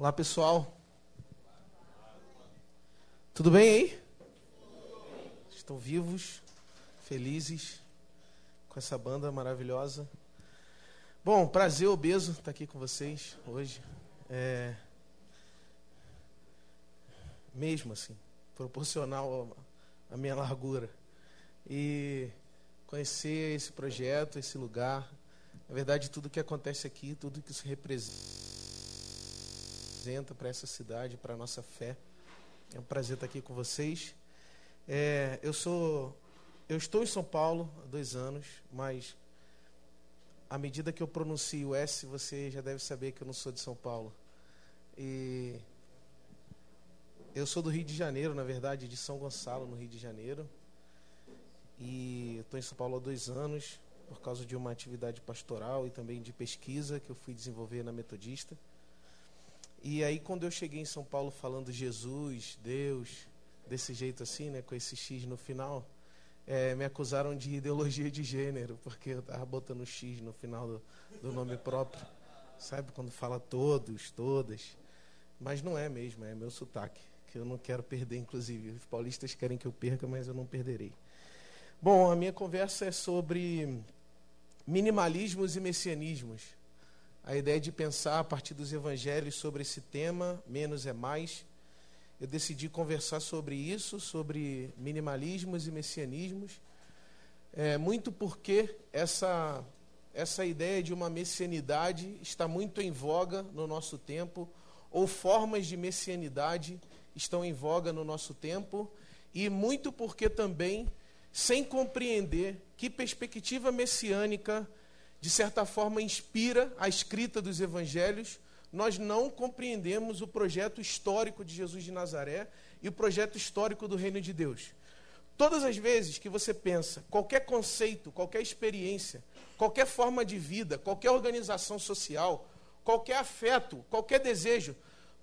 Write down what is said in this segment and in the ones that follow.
Olá, pessoal. Tudo bem aí? Estão vivos, felizes com essa banda maravilhosa. Bom, prazer obeso estar aqui com vocês hoje. É... Mesmo assim, proporcional à minha largura. E conhecer esse projeto, esse lugar. Na verdade, tudo que acontece aqui, tudo que se representa para essa cidade, para a nossa fé. É um prazer estar aqui com vocês. É, eu sou, eu estou em São Paulo há dois anos, mas à medida que eu pronuncio o S, você já deve saber que eu não sou de São Paulo. E eu sou do Rio de Janeiro, na verdade, de São Gonçalo, no Rio de Janeiro. E estou em São Paulo há dois anos, por causa de uma atividade pastoral e também de pesquisa que eu fui desenvolver na Metodista. E aí, quando eu cheguei em São Paulo falando Jesus, Deus, desse jeito assim, né, com esse X no final, é, me acusaram de ideologia de gênero, porque eu estava botando X no final do, do nome próprio. Sabe, quando fala todos, todas. Mas não é mesmo, é meu sotaque, que eu não quero perder, inclusive. Os paulistas querem que eu perca, mas eu não perderei. Bom, a minha conversa é sobre minimalismos e messianismos. A ideia de pensar a partir dos evangelhos sobre esse tema, menos é mais. Eu decidi conversar sobre isso, sobre minimalismos e messianismos, é, muito porque essa, essa ideia de uma messianidade está muito em voga no nosso tempo, ou formas de messianidade estão em voga no nosso tempo, e muito porque também, sem compreender que perspectiva messiânica de certa forma, inspira a escrita dos evangelhos, nós não compreendemos o projeto histórico de Jesus de Nazaré e o projeto histórico do reino de Deus. Todas as vezes que você pensa, qualquer conceito, qualquer experiência, qualquer forma de vida, qualquer organização social, qualquer afeto, qualquer desejo,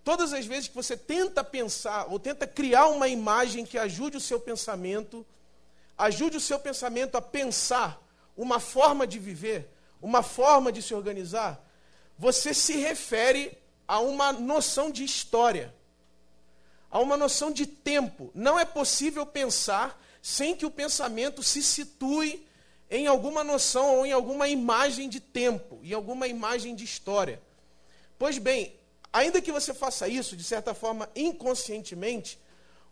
todas as vezes que você tenta pensar ou tenta criar uma imagem que ajude o seu pensamento, ajude o seu pensamento a pensar uma forma de viver, uma forma de se organizar, você se refere a uma noção de história, a uma noção de tempo. Não é possível pensar sem que o pensamento se situe em alguma noção ou em alguma imagem de tempo, em alguma imagem de história. Pois bem, ainda que você faça isso de certa forma inconscientemente,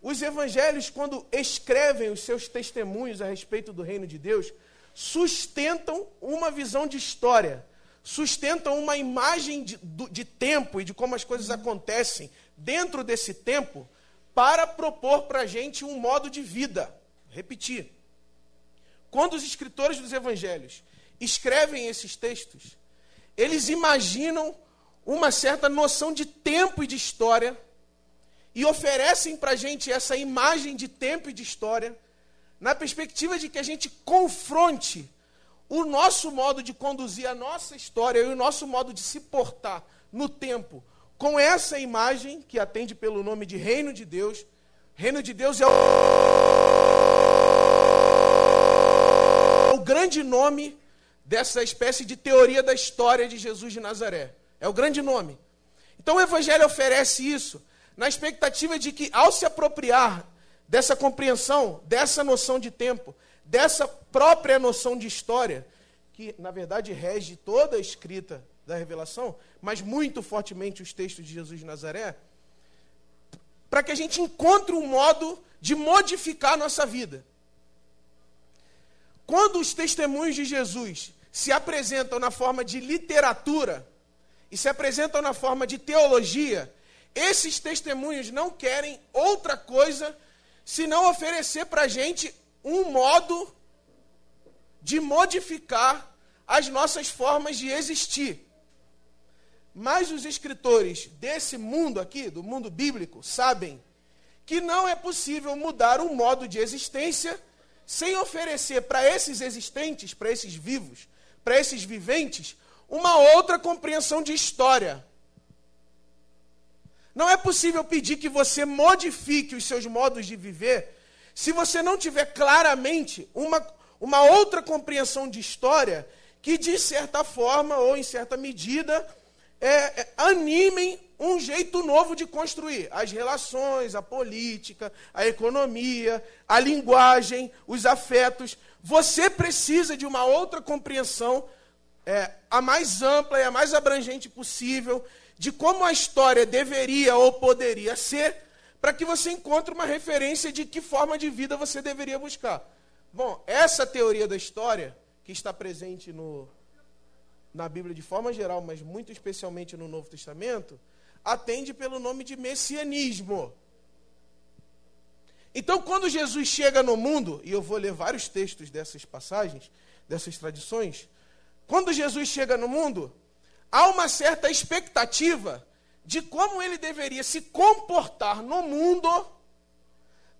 os evangelhos, quando escrevem os seus testemunhos a respeito do reino de Deus, sustentam uma visão de história, sustentam uma imagem de, de tempo e de como as coisas acontecem dentro desse tempo, para propor para a gente um modo de vida. Repetir. Quando os escritores dos evangelhos escrevem esses textos, eles imaginam uma certa noção de tempo e de história e oferecem para a gente essa imagem de tempo e de história na perspectiva de que a gente confronte o nosso modo de conduzir a nossa história e o nosso modo de se portar no tempo com essa imagem que atende pelo nome de Reino de Deus. Reino de Deus é o, o grande nome dessa espécie de teoria da história de Jesus de Nazaré. É o grande nome. Então o Evangelho oferece isso na expectativa de que, ao se apropriar dessa compreensão, dessa noção de tempo, dessa própria noção de história, que na verdade rege toda a escrita da revelação, mas muito fortemente os textos de Jesus de Nazaré, para que a gente encontre um modo de modificar a nossa vida. Quando os testemunhos de Jesus se apresentam na forma de literatura e se apresentam na forma de teologia, esses testemunhos não querem outra coisa se não oferecer para a gente um modo de modificar as nossas formas de existir. Mas os escritores desse mundo aqui, do mundo bíblico, sabem que não é possível mudar um modo de existência sem oferecer para esses existentes, para esses vivos, para esses viventes, uma outra compreensão de história. Não é possível pedir que você modifique os seus modos de viver se você não tiver claramente uma, uma outra compreensão de história que, de certa forma ou em certa medida, é, é, animem um jeito novo de construir as relações, a política, a economia, a linguagem, os afetos. Você precisa de uma outra compreensão, é, a mais ampla e a mais abrangente possível, de como a história deveria ou poderia ser, para que você encontre uma referência de que forma de vida você deveria buscar. Bom, essa teoria da história, que está presente no, na Bíblia de forma geral, mas muito especialmente no Novo Testamento, atende pelo nome de messianismo. Então, quando Jesus chega no mundo, e eu vou ler vários textos dessas passagens, dessas tradições, quando Jesus chega no mundo, há uma certa expectativa de como ele deveria se comportar no mundo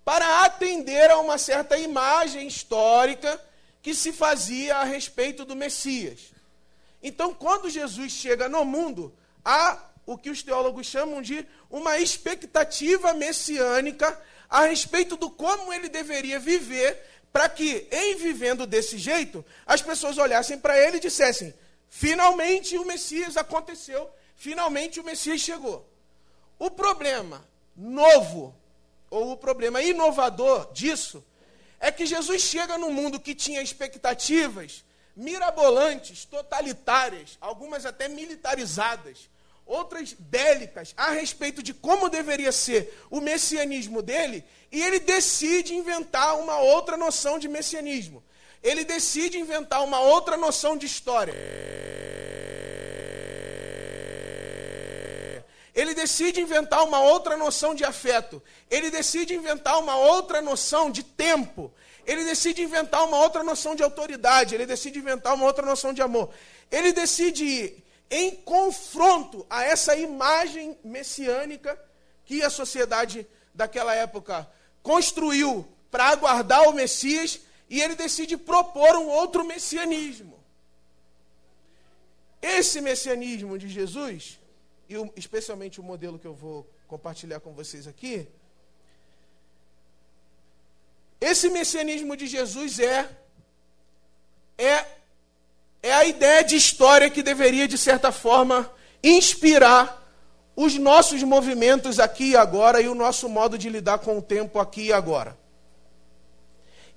para atender a uma certa imagem histórica que se fazia a respeito do Messias. Então, quando Jesus chega no mundo, há o que os teólogos chamam de uma expectativa messiânica a respeito do como ele deveria viver, para que, em vivendo desse jeito, as pessoas olhassem para ele e dissessem: finalmente o Messias aconteceu, finalmente o Messias chegou. O problema novo, ou o problema inovador disso, é que Jesus chega num mundo que tinha expectativas mirabolantes, totalitárias, algumas até militarizadas, outras bélicas, a respeito de como deveria ser o messianismo dele, e ele decide inventar uma outra noção de messianismo. Ele decide inventar uma outra noção de história. Ele decide inventar uma outra noção de afeto. Ele decide inventar uma outra noção de tempo ele decide inventar uma outra noção de autoridade, ele decide inventar uma outra noção de amor. Ele decide ir em confronto a essa imagem messiânica que a sociedade daquela época construiu para aguardar o Messias, e ele decide propor um outro messianismo. Esse messianismo de Jesus, e especialmente o modelo que eu vou compartilhar com vocês aqui, esse messianismo de Jesus é é é a ideia de história que deveria de certa forma inspirar os nossos movimentos aqui e agora e o nosso modo de lidar com o tempo aqui e agora.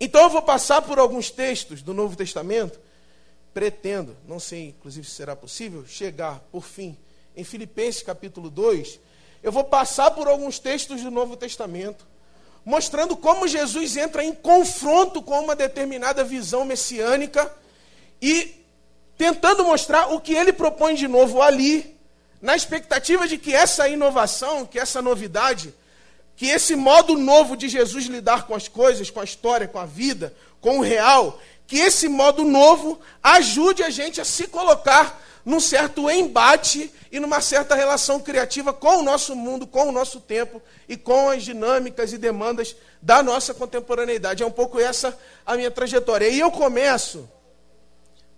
Então eu vou passar por alguns textos do Novo Testamento, pretendo, não sei inclusive se será possível, chegar por fim em Filipenses capítulo 2. Eu vou passar por alguns textos do Novo Testamento mostrando como Jesus entra em confronto com uma determinada visão messiânica e tentando mostrar o que ele propõe de novo ali, na expectativa de que essa inovação, que essa novidade, que esse modo novo de Jesus lidar com as coisas, com a história, com a vida, com o real, que esse modo novo ajude a gente a se colocar num certo embate e numa certa relação criativa com o nosso mundo, com o nosso tempo e com as dinâmicas e demandas da nossa contemporaneidade. É um pouco essa a minha trajetória. E eu começo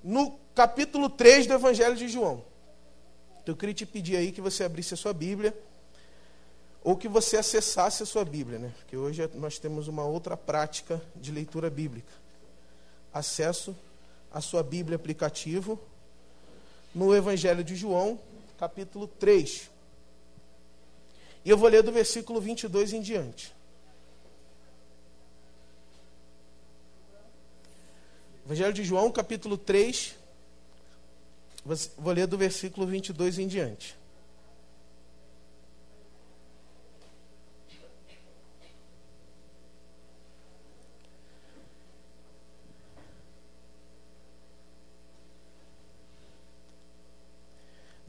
no capítulo 3 do Evangelho de João. Então, eu queria te pedir aí que você abrisse a sua Bíblia ou que você acessasse a sua Bíblia, né? Porque hoje nós temos uma outra prática de leitura bíblica. Acesso à sua Bíblia aplicativo no Evangelho de João, capítulo 3. E eu vou ler do versículo 22 em diante. Evangelho de João, capítulo 3. Vou ler do versículo 22 em diante.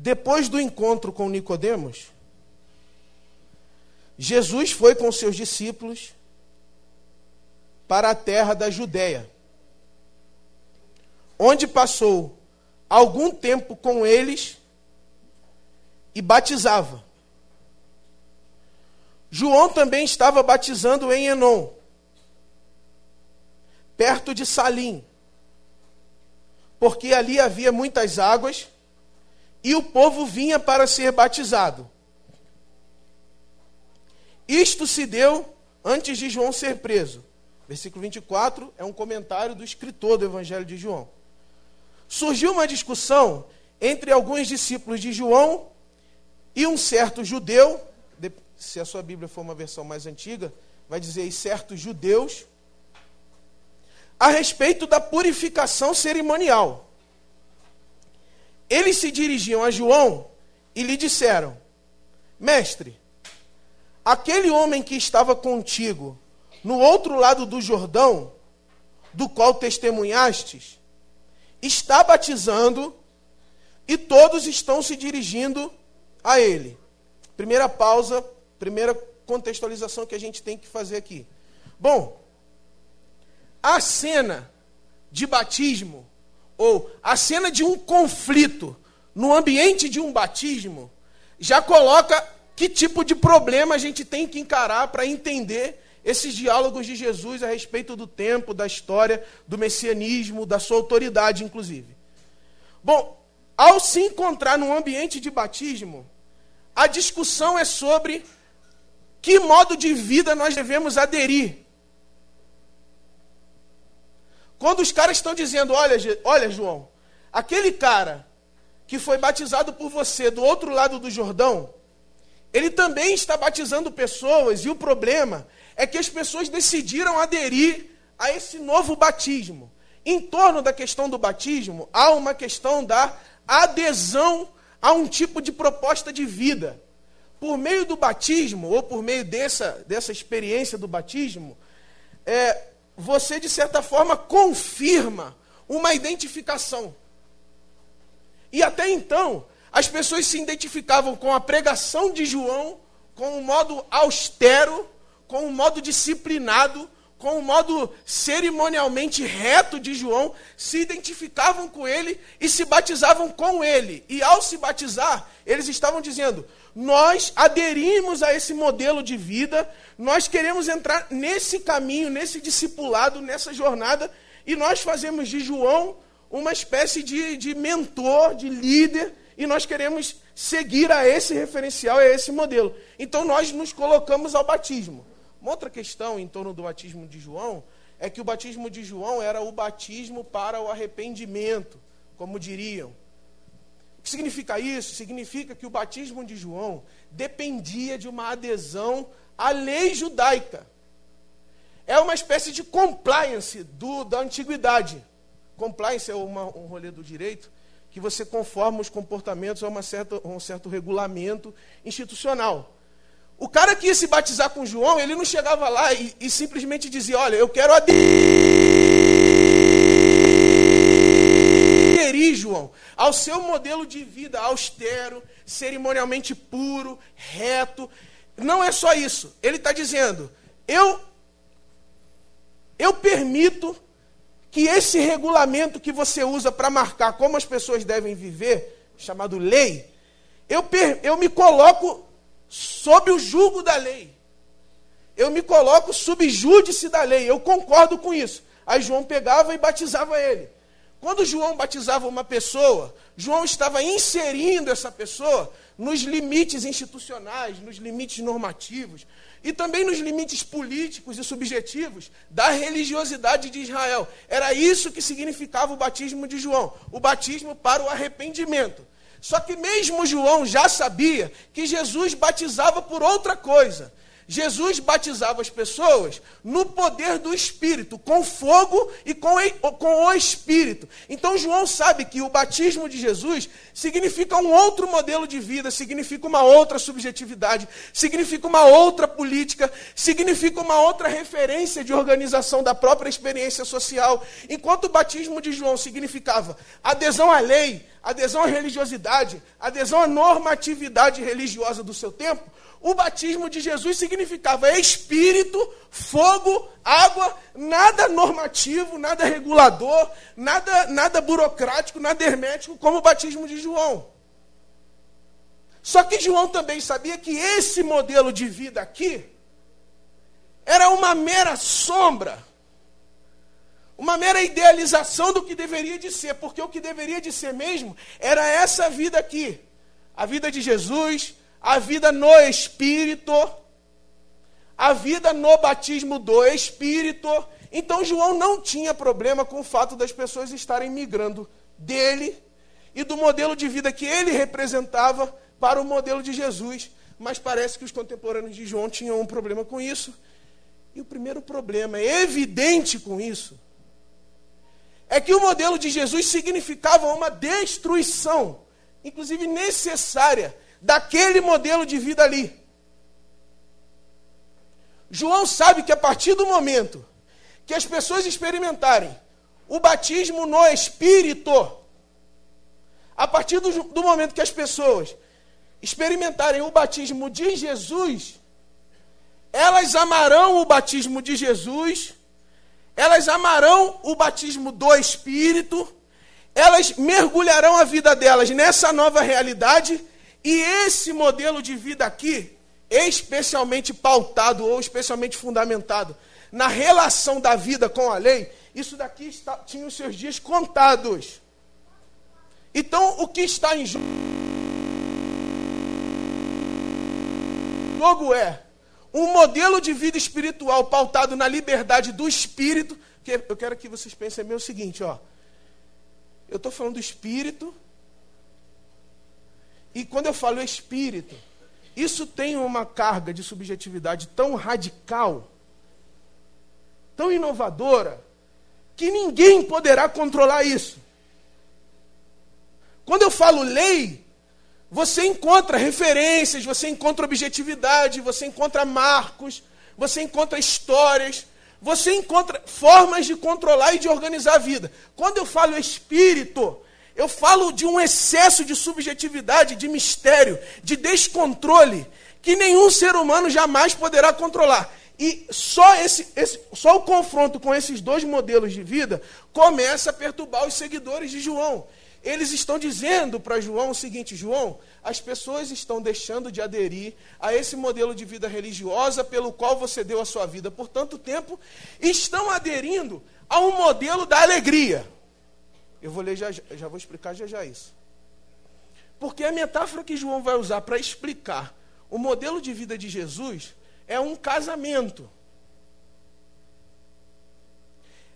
Depois do encontro com Nicodemos, Jesus foi com seus discípulos para a terra da Judéia, onde passou algum tempo com eles e batizava. João também estava batizando em Enon, perto de Salim, porque ali havia muitas águas e o povo vinha para ser batizado. Isto se deu antes de João ser preso. Versículo 24 é um comentário do escritor do Evangelho de João. Surgiu uma discussão entre alguns discípulos de João E um certo judeu, se a sua Bíblia for uma versão mais antiga, vai dizer aí certos judeus, a respeito da purificação cerimonial. Eles se dirigiam a João e lhe disseram: Mestre, aquele homem que estava contigo no outro lado do Jordão, do qual testemunhastes, está batizando e todos estão se dirigindo a ele. Primeira pausa, primeira contextualização que a gente tem que fazer aqui. Bom, a cena de batismo, ou a cena de um conflito no ambiente de um batismo, já coloca que tipo de problema a gente tem que encarar para entender esses diálogos de Jesus a respeito do tempo, da história, do messianismo, da sua autoridade, inclusive. Bom, ao se encontrar num ambiente de batismo, a discussão é sobre que modo de vida nós devemos aderir. Quando os caras estão dizendo, olha, olha, João, aquele cara que foi batizado por você do outro lado do Jordão, ele também está batizando pessoas, e o problema é que as pessoas decidiram aderir a esse novo batismo. Em torno da questão do batismo, há uma questão da adesão a um tipo de proposta de vida. Por meio do batismo, ou por meio dessa, dessa experiência do batismo, é, você, de certa forma, confirma uma identificação. E até então, as pessoas se identificavam com a pregação de João, com um modo austero, com um modo disciplinado, com o modo cerimonialmente reto de João, se identificavam com ele e se batizavam com ele. E ao se batizar, eles estavam dizendo: Nós aderimos a esse modelo de vida, nós queremos entrar nesse caminho, nesse discipulado, nessa jornada, e nós fazemos de João uma espécie de, de mentor, de líder, e nós queremos seguir a esse referencial, a esse modelo. Então nós nos colocamos ao batismo. Uma outra questão em torno do batismo de João é que o batismo de João era o batismo para o arrependimento, como diriam. O que significa isso? Significa que o batismo de João dependia de uma adesão à lei judaica. É uma espécie de compliance do, da antiguidade. Compliance é uma, um rolê do direito que você conforma os comportamentos a uma certa, a um certo regulamento institucional. O cara que ia se batizar com João, ele não chegava lá e, e simplesmente dizia: Olha, eu quero aderir, João, ao seu modelo de vida austero, cerimonialmente puro, reto. Não é só isso. Ele está dizendo: Eu, eu permito que esse regulamento que você usa para marcar como as pessoas devem viver, chamado lei, eu, eu me coloco sob o jugo da lei. Eu me coloco subjúdice da lei. Eu concordo com isso. Aí João pegava e batizava ele. Quando João batizava uma pessoa, João estava inserindo essa pessoa nos limites institucionais, nos limites normativos e também nos limites políticos e subjetivos da religiosidade de Israel. Era isso que significava o batismo de João, o batismo para o arrependimento. Só que mesmo João já sabia que Jesus batizava por outra coisa. Jesus batizava as pessoas no poder do Espírito, com fogo e com, com o Espírito. Então João sabe que o batismo de Jesus significa um outro modelo de vida, significa uma outra subjetividade, significa uma outra política, significa uma outra referência de organização da própria experiência social. Enquanto o batismo de João significava adesão à lei, adesão à religiosidade, adesão à normatividade religiosa do seu tempo, o batismo de Jesus significava espírito, fogo, água, nada normativo, nada regulador, nada, nada burocrático, nada hermético, como o batismo de João. Só que João também sabia que esse modelo de vida aqui era uma mera sombra, uma mera idealização do que deveria de ser, porque o que deveria de ser mesmo era essa vida aqui, a vida de Jesus, a vida no Espírito, a vida no batismo do Espírito. Então João não tinha problema com o fato das pessoas estarem migrando dele e do modelo de vida que ele representava para o modelo de Jesus, mas parece que os contemporâneos de João tinham um problema com isso. E o primeiro problema, é evidente com isso, é que o modelo de Jesus significava uma destruição, inclusive necessária, daquele modelo de vida ali. João sabe que a partir do momento que as pessoas experimentarem o batismo no Espírito, a partir do, do momento que as pessoas experimentarem o batismo de Jesus, elas amarão o batismo de Jesus, elas amarão o batismo do Espírito, elas mergulharão a vida delas nessa nova realidade, e esse modelo de vida aqui, especialmente pautado ou especialmente fundamentado na relação da vida com a lei, isso daqui está, tinha os seus dias contados. Então, o que está em jogo é um modelo de vida espiritual pautado na liberdade do espírito. Que eu quero que vocês pensem bem o seguinte, ó. Eu estou falando do espírito. E quando eu falo espírito, isso tem uma carga de subjetividade tão radical, tão inovadora, que ninguém poderá controlar isso. Quando eu falo lei, você encontra referências, você encontra objetividade, você encontra marcos, você encontra histórias, você encontra formas de controlar e de organizar a vida. Quando eu falo espírito, eu falo de um excesso de subjetividade, de mistério, de descontrole, que nenhum ser humano jamais poderá controlar. E só, esse, esse, só o confronto com esses dois modelos de vida começa a perturbar os seguidores de João. Eles estão dizendo para João o seguinte: João, as pessoas estão deixando de aderir a esse modelo de vida religiosa pelo qual você deu a sua vida por tanto tempo, estão aderindo a um modelo da alegria. Eu vou ler já, já vou explicar já já isso. Porque a metáfora que João vai usar para explicar o modelo de vida de Jesus é um casamento.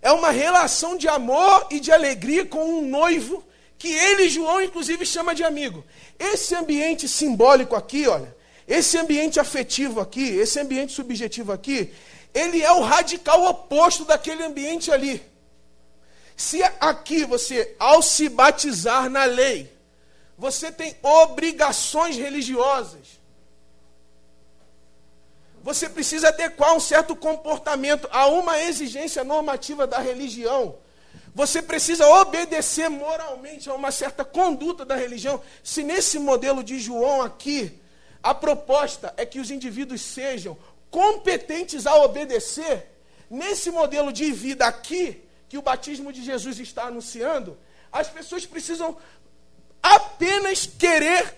É uma relação de amor e de alegria com um noivo que ele, João, inclusive chama de amigo. Esse ambiente simbólico aqui, olha, esse ambiente afetivo aqui, esse ambiente subjetivo aqui, ele é o radical oposto daquele ambiente ali. Se aqui você, ao se batizar na lei, você tem obrigações religiosas, você precisa adequar um certo comportamento a uma exigência normativa da religião. Você precisa obedecer moralmente a uma certa conduta da religião. Se nesse modelo de João aqui, a proposta é que os indivíduos sejam competentes a obedecer, nesse modelo de vida aqui, que o batismo de Jesus está anunciando, as pessoas precisam apenas querer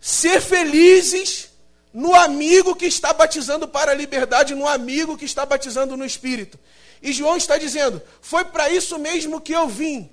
ser felizes no amigo que está batizando para a liberdade, no amigo que está batizando no Espírito. E João está dizendo: foi para isso mesmo que eu vim.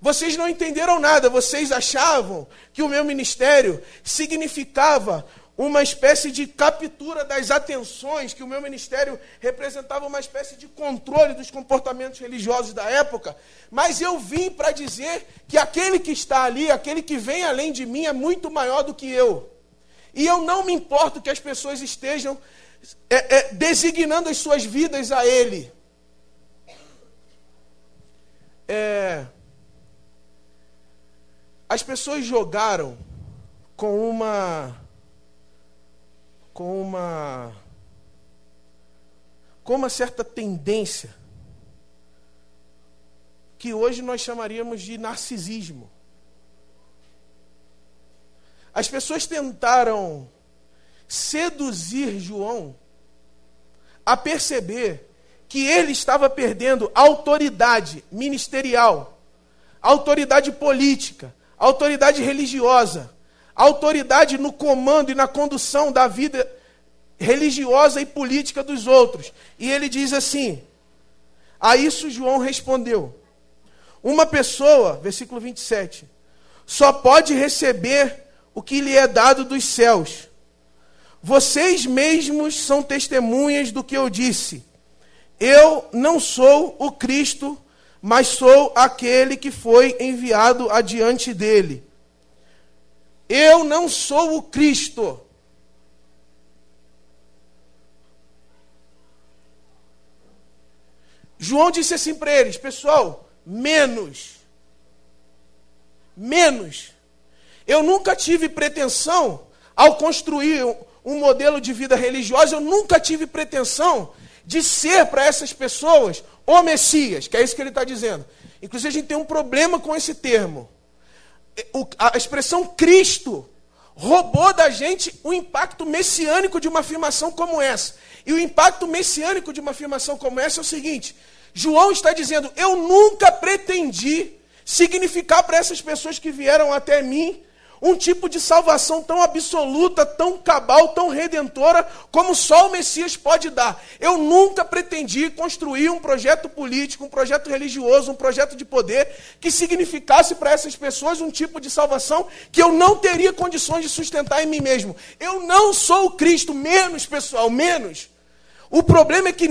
Vocês não entenderam nada, vocês achavam que o meu ministério significava uma espécie de captura das atenções, que o meu ministério representava uma espécie de controle dos comportamentos religiosos da época, mas eu vim para dizer que aquele que está ali, aquele que vem além de mim, é muito maior do que eu. E eu não me importo que as pessoas estejam é, é, designando as suas vidas a Ele. É, as pessoas jogaram com uma com uma com uma certa tendência que hoje nós chamaríamos de narcisismo. As pessoas tentaram seduzir João a perceber que ele estava perdendo autoridade ministerial, autoridade política, autoridade religiosa, autoridade no comando e na condução da vida religiosa e política dos outros. E ele diz assim: A isso João respondeu: Uma pessoa, versículo 27, só pode receber o que lhe é dado dos céus. Vocês mesmos são testemunhas do que eu disse. Eu não sou o Cristo, mas sou aquele que foi enviado adiante dele. Eu não sou o Cristo. João disse assim para eles: Pessoal, menos. Menos. Eu nunca tive pretensão, ao construir um modelo de vida religiosa, eu nunca tive pretensão de ser para essas pessoas o Messias, que é isso que ele está dizendo. Inclusive, a gente tem um problema com esse termo. A expressão Cristo roubou da gente o impacto messiânico de uma afirmação como essa. E o impacto messiânico de uma afirmação como essa é o seguinte: João está dizendo, eu nunca pretendi significar para essas pessoas que vieram até mim um tipo de salvação tão absoluta, tão cabal, tão redentora, como só o Messias pode dar. Eu nunca pretendi construir um projeto político, um projeto religioso, um projeto de poder que significasse para essas pessoas um tipo de salvação que eu não teria condições de sustentar em mim mesmo. Eu não sou o Cristo, menos, pessoal, menos. O problema é que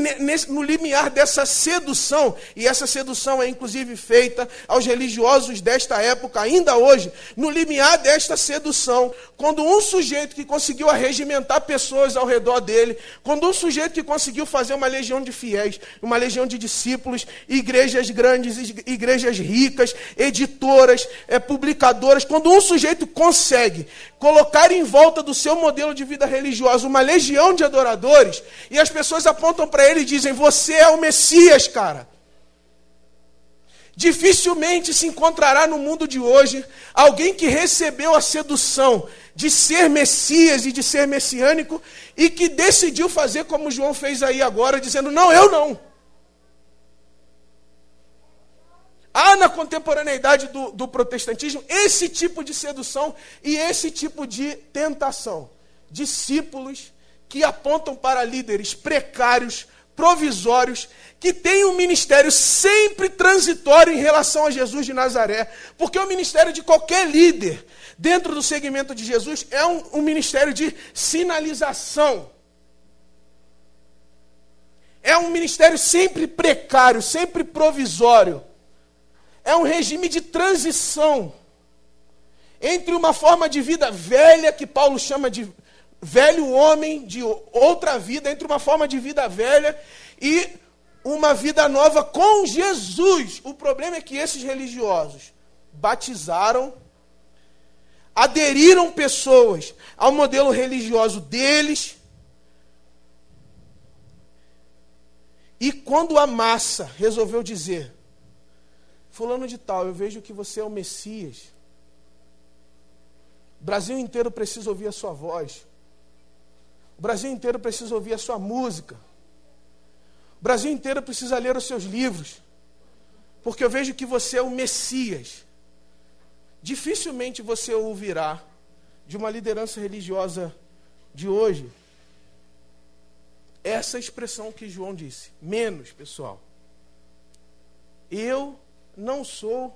no limiar dessa sedução, e essa sedução é inclusive feita aos religiosos desta época, ainda hoje, no limiar desta sedução, quando um sujeito que conseguiu arregimentar pessoas ao redor dele, quando um sujeito que conseguiu fazer uma legião de fiéis, uma legião de discípulos, igrejas grandes, igrejas ricas, editoras, é, publicadoras, quando um sujeito consegue colocar em volta do seu modelo de vida religiosa uma legião de adoradores, e as pessoas apontam para ele e dizem: Você é o Messias, cara. Dificilmente se encontrará no mundo de hoje alguém que recebeu a sedução de ser Messias e de ser messiânico e que decidiu fazer como João fez aí agora, dizendo: Não, eu não. Há na contemporaneidade do, do protestantismo esse tipo de sedução e esse tipo de tentação. Discípulos que apontam para líderes precários, provisórios, que têm um ministério sempre transitório em relação a Jesus de Nazaré. Porque o ministério de qualquer líder dentro do segmento de Jesus é um, um ministério de sinalização. É um ministério sempre precário, sempre provisório é um regime de transição entre uma forma de vida velha, que Paulo chama de velho homem, de outra vida, entre uma forma de vida velha e uma vida nova com Jesus. O problema é que esses religiosos batizaram, aderiram pessoas ao modelo religioso deles. E quando a massa resolveu dizer, Fulano de Tal, eu vejo que você é o Messias. O Brasil inteiro precisa ouvir a sua voz. O Brasil inteiro precisa ouvir a sua música. O Brasil inteiro precisa ler os seus livros. Porque eu vejo que você é o Messias. Dificilmente você ouvirá de uma liderança religiosa de hoje essa expressão que João disse. Menos, pessoal. Eu não sou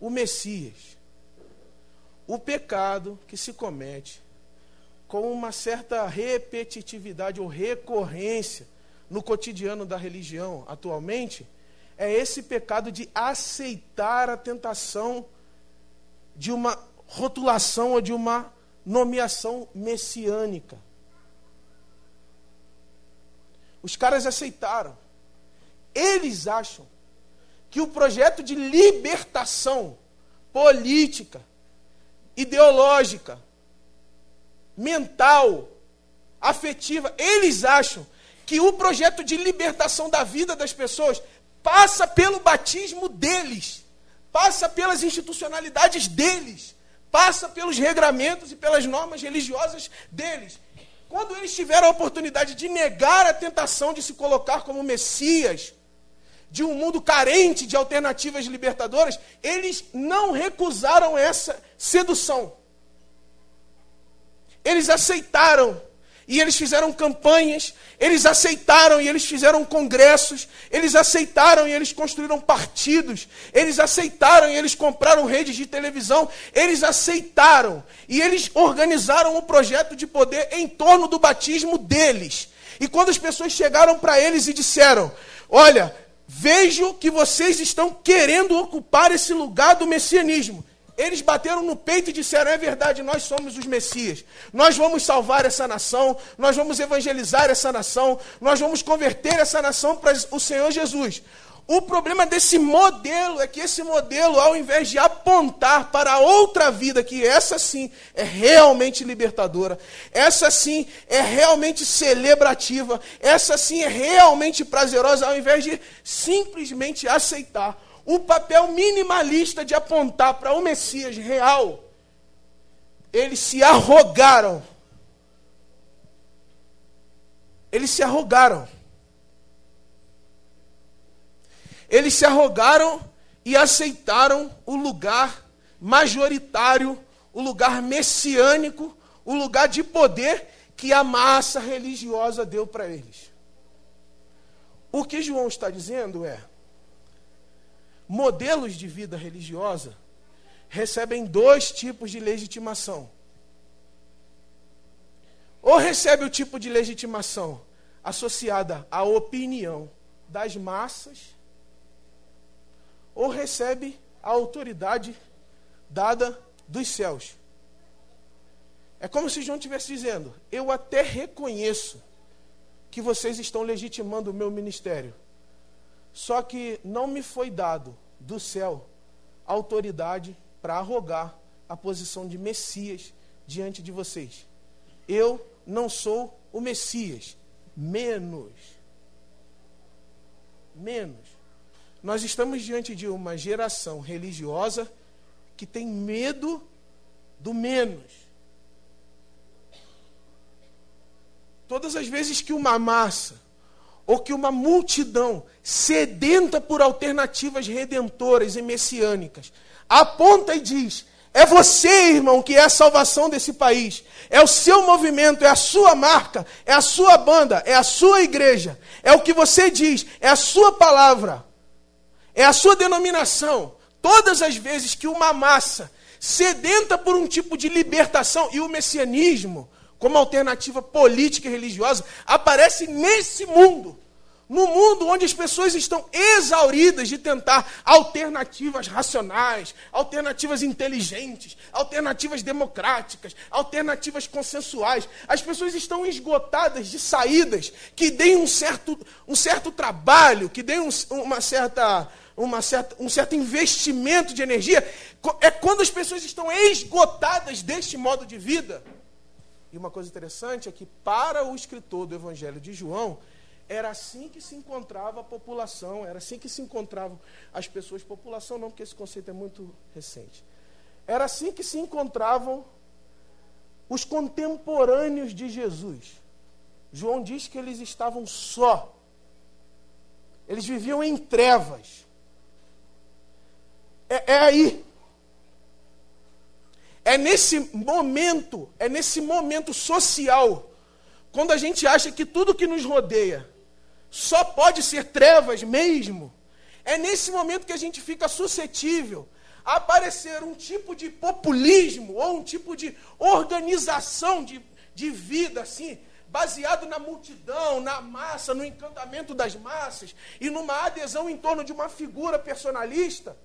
o Messias. O pecado que se comete com uma certa repetitividade ou recorrência no cotidiano da religião atualmente é esse pecado de aceitar a tentação de uma rotulação ou de uma nomeação messiânica. Os caras aceitaram. Eles acham que o projeto de libertação política, ideológica, mental, afetiva, eles acham que o projeto de libertação da vida das pessoas passa pelo batismo deles, passa pelas institucionalidades deles, passa pelos regramentos e pelas normas religiosas deles. Quando eles tiveram a oportunidade de negar a tentação de se colocar como Messias, de um mundo carente de alternativas libertadoras, eles não recusaram essa sedução. Eles aceitaram e eles fizeram campanhas, eles aceitaram e eles fizeram congressos, eles aceitaram e eles construíram partidos, eles aceitaram e eles compraram redes de televisão, eles aceitaram e eles organizaram um projeto de poder em torno do batismo deles. E quando as pessoas chegaram para eles e disseram: Olha, Vejo que vocês estão querendo ocupar esse lugar do messianismo. Eles bateram no peito e disseram: é verdade, nós somos os Messias. Nós vamos salvar essa nação, nós vamos evangelizar essa nação, nós vamos converter essa nação para o Senhor Jesus. O problema desse modelo é que esse modelo, ao invés de apontar para outra vida, que essa sim é realmente libertadora, essa sim é realmente celebrativa, essa sim é realmente prazerosa, ao invés de simplesmente aceitar o papel minimalista de apontar para o Messias real, eles se arrogaram. Eles se arrogaram. Eles se arrogaram e aceitaram o lugar majoritário, o lugar messiânico, o lugar de poder que a massa religiosa deu para eles. O que João está dizendo é: modelos de vida religiosa recebem dois tipos de legitimação. Ou recebe o tipo de legitimação associada à opinião das massas, ou recebe a autoridade dada dos céus. É como se João estivesse dizendo: Eu até reconheço que vocês estão legitimando o meu ministério, só que não me foi dado do céu autoridade para arrogar a posição de Messias diante de vocês. Eu não sou o Messias, menos. Menos. Nós estamos diante de uma geração religiosa que tem medo do menos. Todas as vezes que uma massa ou que uma multidão sedenta por alternativas redentoras e messiânicas aponta e diz: é você, irmão, que é a salvação desse país. É o seu movimento, é a sua marca, é a sua banda, é a sua igreja. É o que você diz, é a sua palavra é a sua denominação. Todas as vezes que uma massa sedenta por um tipo de libertação e o messianismo, como alternativa política e religiosa, aparece nesse mundo. No mundo onde as pessoas estão exauridas de tentar alternativas racionais, alternativas inteligentes, alternativas democráticas, alternativas consensuais. As pessoas estão esgotadas de saídas que deem um certo, um certo trabalho, que deem um, uma certa uma certa, um certo investimento de energia, é quando as pessoas estão esgotadas deste modo de vida. E uma coisa interessante é que, para o escritor do Evangelho de João, era assim que se encontrava a população, era assim que se encontravam as pessoas. População não, porque esse conceito é muito recente. Era assim que se encontravam os contemporâneos de Jesus. João diz que eles estavam só. Eles viviam em trevas. É, é aí. É nesse momento, é nesse momento social, quando a gente acha que tudo que nos rodeia só pode ser trevas mesmo, é nesse momento que a gente fica suscetível a aparecer um tipo de populismo ou um tipo de organização de, de vida assim, baseado na multidão, na massa, no encantamento das massas e numa adesão em torno de uma figura personalista.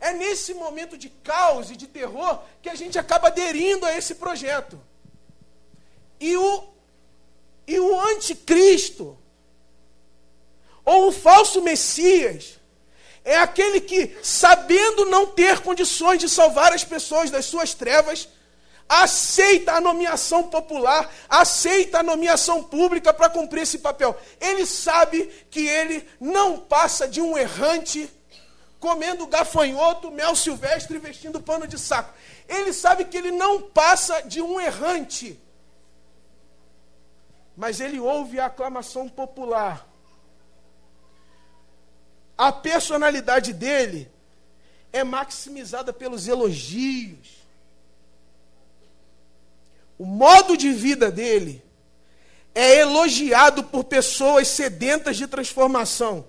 É nesse momento de caos e de terror que a gente acaba aderindo a esse projeto. E o, e o anticristo, ou o falso Messias, é aquele que, sabendo não ter condições de salvar as pessoas das suas trevas, aceita a nomeação popular, aceita a nomeação pública para cumprir esse papel. Ele sabe que ele não passa de um errante comendo gafanhoto, mel silvestre e vestindo pano de saco. Ele sabe que ele não passa de um errante. Mas ele ouve a aclamação popular. A personalidade dele é maximizada pelos elogios. O modo de vida dele é elogiado por pessoas sedentas de transformação.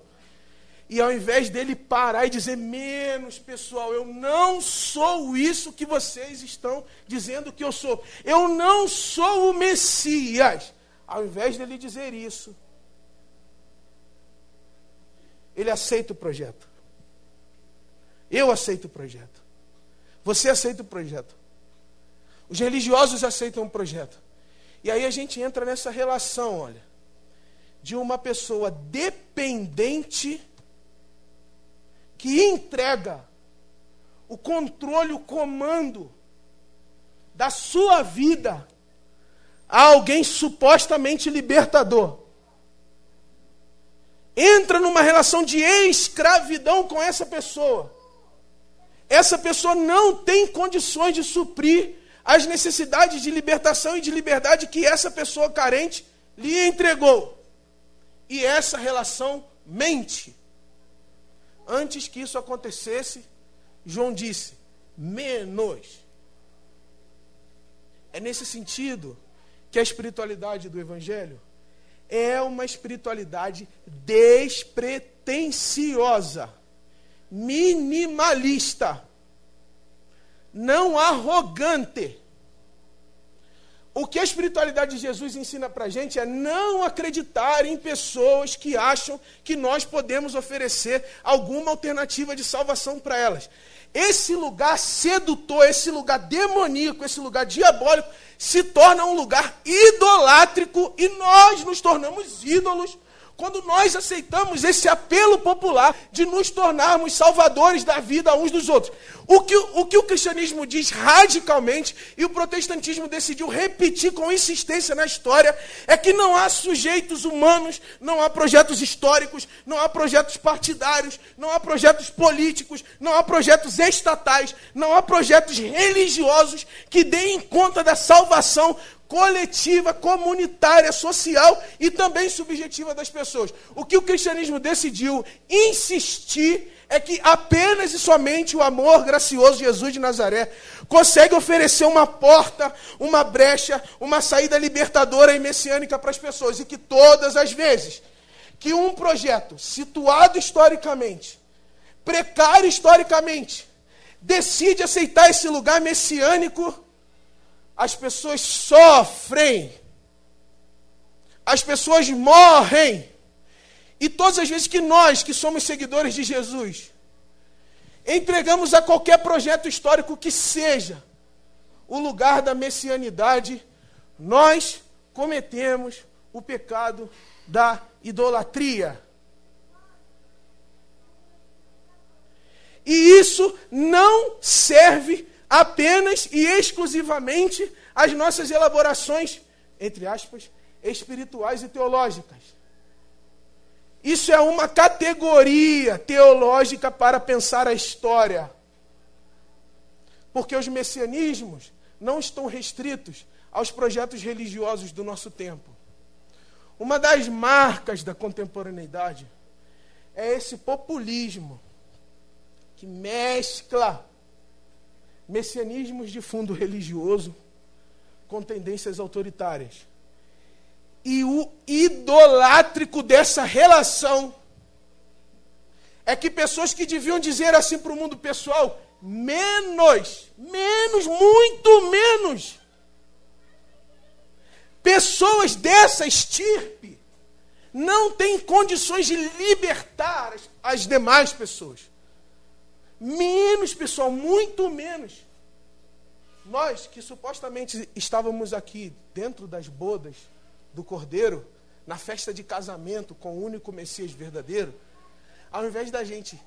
E ao invés dele parar e dizer, menos pessoal, eu não sou isso que vocês estão dizendo que eu sou. Eu não sou o Messias. Ao invés dele dizer isso, ele aceita o projeto. Eu aceito o projeto. Você aceita o projeto. Os religiosos aceitam o projeto. E aí a gente entra nessa relação, olha, de uma pessoa dependente que entrega o controle, o comando da sua vida a alguém supostamente libertador. Entra numa relação de escravidão com essa pessoa. Essa pessoa não tem condições de suprir as necessidades de libertação e de liberdade que essa pessoa carente lhe entregou. E essa relação mente. Antes que isso acontecesse, João disse: menos. É nesse sentido que a espiritualidade do Evangelho é uma espiritualidade despretensiosa, minimalista, não arrogante. O que a espiritualidade de Jesus ensina para a gente é não acreditar em pessoas que acham que nós podemos oferecer alguma alternativa de salvação para elas. Esse lugar sedutor, esse lugar demoníaco, esse lugar diabólico, se torna um lugar idolátrico e nós nos tornamos ídolos quando nós aceitamos esse apelo popular de nos tornarmos salvadores da vida uns dos outros. O que, o que o cristianismo diz radicalmente e o protestantismo decidiu repetir com insistência na história é que não há sujeitos humanos, não há projetos históricos, não há projetos partidários, não há projetos políticos, não há projetos estatais, não há projetos religiosos que deem conta da salvação coletiva, comunitária, social e também subjetiva das pessoas. O que o cristianismo decidiu insistir é que apenas e somente o amor gracioso de Jesus de Nazaré consegue oferecer uma porta, uma brecha, uma saída libertadora e messiânica para as pessoas. E que todas as vezes que um projeto situado historicamente, precário historicamente, decide aceitar esse lugar messiânico, as pessoas sofrem, as pessoas morrem. E todas as vezes que nós, que somos seguidores de Jesus, entregamos a qualquer projeto histórico que seja o lugar da messianidade, nós cometemos o pecado da idolatria. E isso não serve apenas e exclusivamente as nossas elaborações, entre aspas, espirituais e teológicas. Isso é uma categoria teológica para pensar a história. Porque os messianismos não estão restritos aos projetos religiosos do nosso tempo. Uma das marcas da contemporaneidade é esse populismo que mescla messianismos de fundo religioso com tendências autoritárias. E o idolátrico dessa relação é que pessoas que deviam dizer assim para o mundo pessoal, menos, menos, muito menos. Pessoas dessa estirpe não têm condições de libertar as, demais pessoas. Menos, pessoal, muito menos. Nós que supostamente estávamos aqui dentro das bodas do Cordeiro, na festa de casamento com o único Messias verdadeiro, ao invés da gente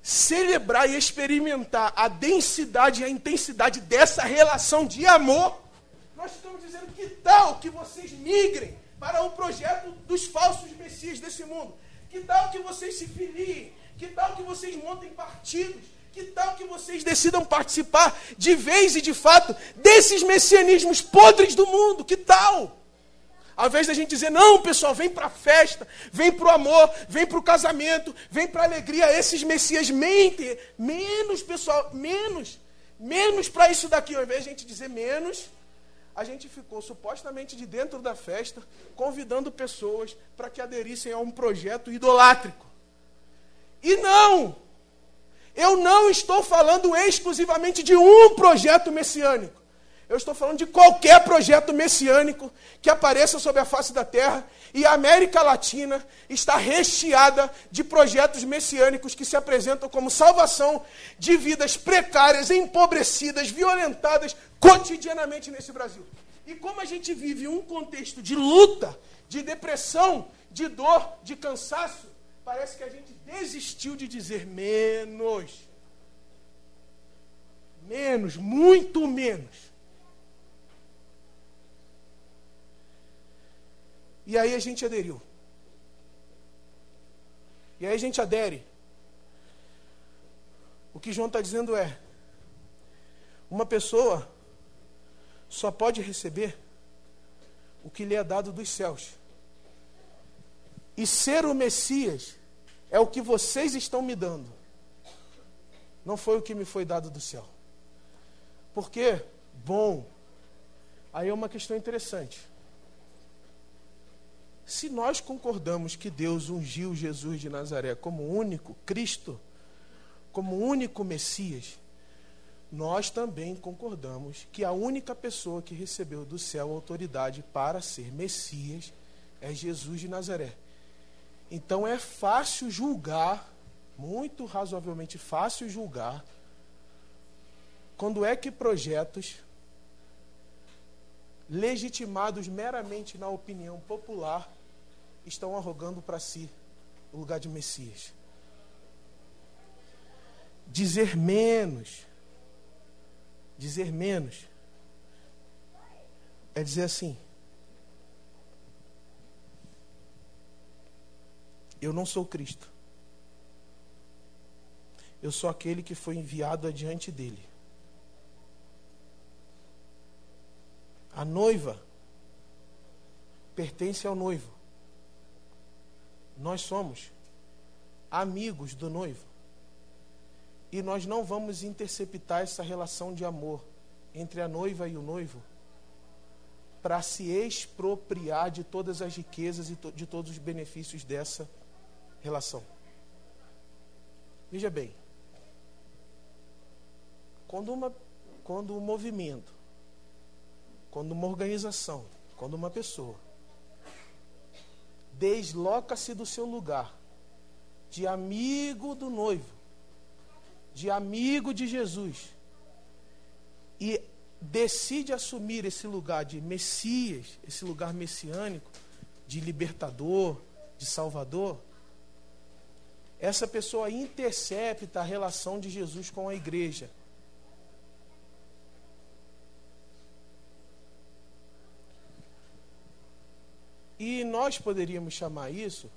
celebrar e experimentar a densidade e a intensidade dessa relação de amor, nós estamos dizendo que tal que vocês migrem para o projeto dos falsos messias desse mundo? Que tal que vocês se filiem que tal que vocês montem partidos? Que tal que vocês decidam participar de vez e de fato desses messianismos podres do mundo? Que tal? Ao invés da gente dizer, não, pessoal, vem para a festa, vem para o amor, vem para o casamento, vem para a alegria, esses messias mentem. Menos, pessoal, menos. Menos para isso daqui. Ao invés de a gente dizer menos, a gente ficou supostamente de dentro da festa, convidando pessoas para que aderissem a um projeto idolátrico. E não! Eu não estou falando exclusivamente de um projeto messiânico. Eu estou falando de qualquer projeto messiânico que apareça sobre a face da terra. E a América Latina está recheada de projetos messiânicos que se apresentam como salvação de vidas precárias, empobrecidas, violentadas cotidianamente nesse Brasil. E como a gente vive um contexto de luta, de depressão, de dor, de cansaço, parece que a gente desistiu de dizer menos. Menos, muito menos. E aí a gente aderiu. E aí a gente adere. O que João está dizendo é: uma pessoa só pode receber o que lhe é dado dos céus. E ser o Messias é o que vocês estão me dando. Não foi o que me foi dado do céu. Por quê? Bom. Aí é uma questão interessante. Se nós concordamos que Deus ungiu Jesus de Nazaré como único Cristo, como único Messias, nós também concordamos que a única pessoa que recebeu do céu autoridade para ser Messias é Jesus de Nazaré. Então é fácil julgar, muito razoavelmente fácil julgar, quando é que projetos legitimados meramente na opinião popular estão arrogando para si o lugar de Messias. Dizer menos, dizer menos, é dizer assim: Eu não sou Cristo. Eu sou aquele que foi enviado adiante dele. A noiva pertence ao noivo. Nós somos amigos do noivo. E nós não vamos interceptar essa relação de amor entre a noiva e o noivo para se expropriar de todas as riquezas e de todos os benefícios dessa relação. Veja bem, quando, uma, quando um movimento, quando uma organização, quando uma pessoa desloca-se do seu lugar de amigo do noivo, de amigo de Jesus, e decide assumir esse lugar de Messias, esse lugar messiânico, de libertador, de salvador, essa pessoa intercepta a relação de Jesus com a igreja. E nós poderíamos chamar isso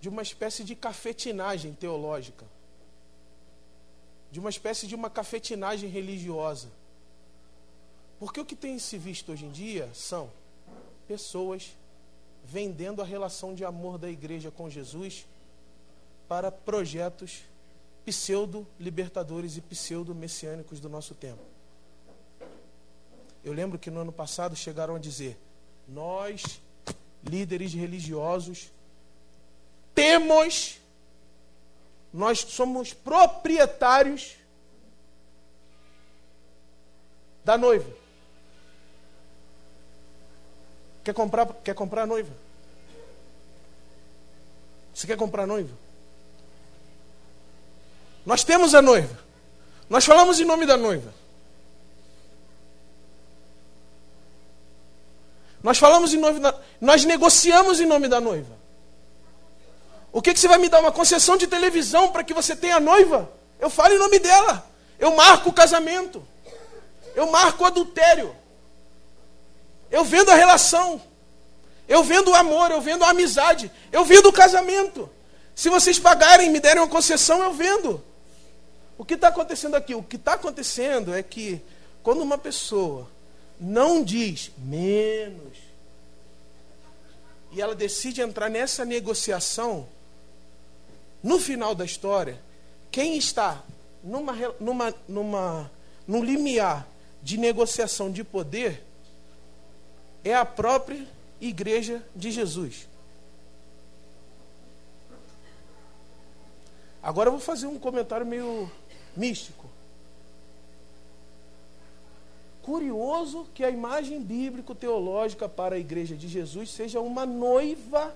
de uma espécie de cafetinagem teológica, de uma espécie de uma cafetinagem religiosa. Porque o que tem se visto hoje em dia são pessoas vendendo a relação de amor da igreja com Jesus para projetos pseudo-libertadores e pseudo-messiânicos do nosso tempo. Eu lembro que no ano passado chegaram a dizer: Nós líderes religiosos, temos, nós somos proprietários da noiva. Quer comprar, quer comprar noiva? Você quer comprar noiva? Nós temos a noiva. Nós falamos em nome da noiva. Nós falamos em nome da, nós negociamos em nome da noiva. O que, que você vai me dar? Uma concessão de televisão para que você tenha noiva? Eu falo em nome dela. Eu marco o casamento. Eu marco o adultério. Eu vendo a relação. Eu vendo o amor, eu vendo a amizade. Eu vendo o casamento. Se vocês pagarem, me derem uma concessão, eu vendo. O que está acontecendo aqui? O que está acontecendo é que quando uma pessoa não diz menos. E ela decide entrar nessa negociação. No final da história, quem está numa, numa, numa, num limiar de negociação de poder é a própria igreja de Jesus. Agora eu vou fazer um comentário meio místico. curioso que a imagem bíblico-teológica para a igreja de Jesus seja uma noiva.